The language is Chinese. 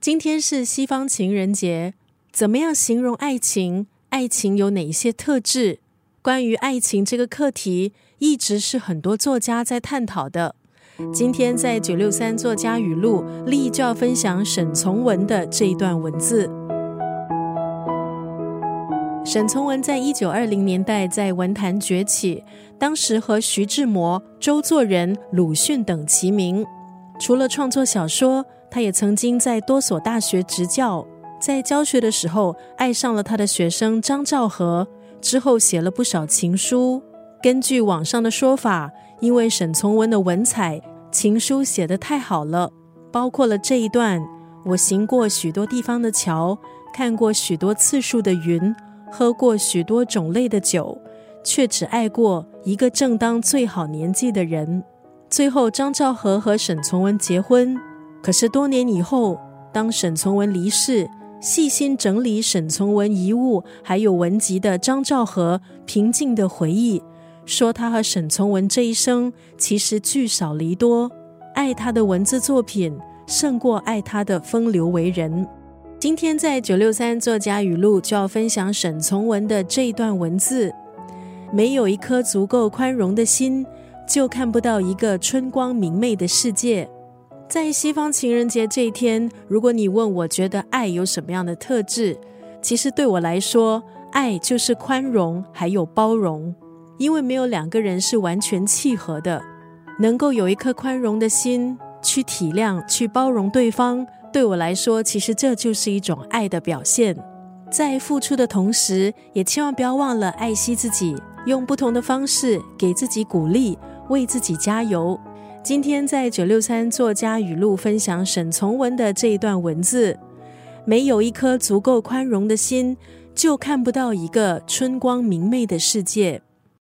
今天是西方情人节，怎么样形容爱情？爱情有哪些特质？关于爱情这个课题，一直是很多作家在探讨的。今天在九六三作家语录，立就要分享沈从文的这一段文字。沈从文在一九二零年代在文坛崛起，当时和徐志摩、周作人、鲁迅等齐名。除了创作小说，他也曾经在多所大学执教。在教学的时候，爱上了他的学生张兆和，之后写了不少情书。根据网上的说法，因为沈从文的文采，情书写得太好了，包括了这一段：“我行过许多地方的桥，看过许多次数的云。”喝过许多种类的酒，却只爱过一个正当最好年纪的人。最后，张兆和和沈从文结婚。可是多年以后，当沈从文离世，细心整理沈从文遗物还有文集的张兆和平静的回忆说：“他和沈从文这一生其实聚少离多，爱他的文字作品胜过爱他的风流为人。”今天在九六三作家语录就要分享沈从文的这一段文字：没有一颗足够宽容的心，就看不到一个春光明媚的世界。在西方情人节这一天，如果你问我觉得爱有什么样的特质，其实对我来说，爱就是宽容还有包容，因为没有两个人是完全契合的，能够有一颗宽容的心去体谅、去包容对方。对我来说，其实这就是一种爱的表现。在付出的同时，也千万不要忘了爱惜自己，用不同的方式给自己鼓励，为自己加油。今天在九六三作家语录分享沈从文的这一段文字：没有一颗足够宽容的心，就看不到一个春光明媚的世界。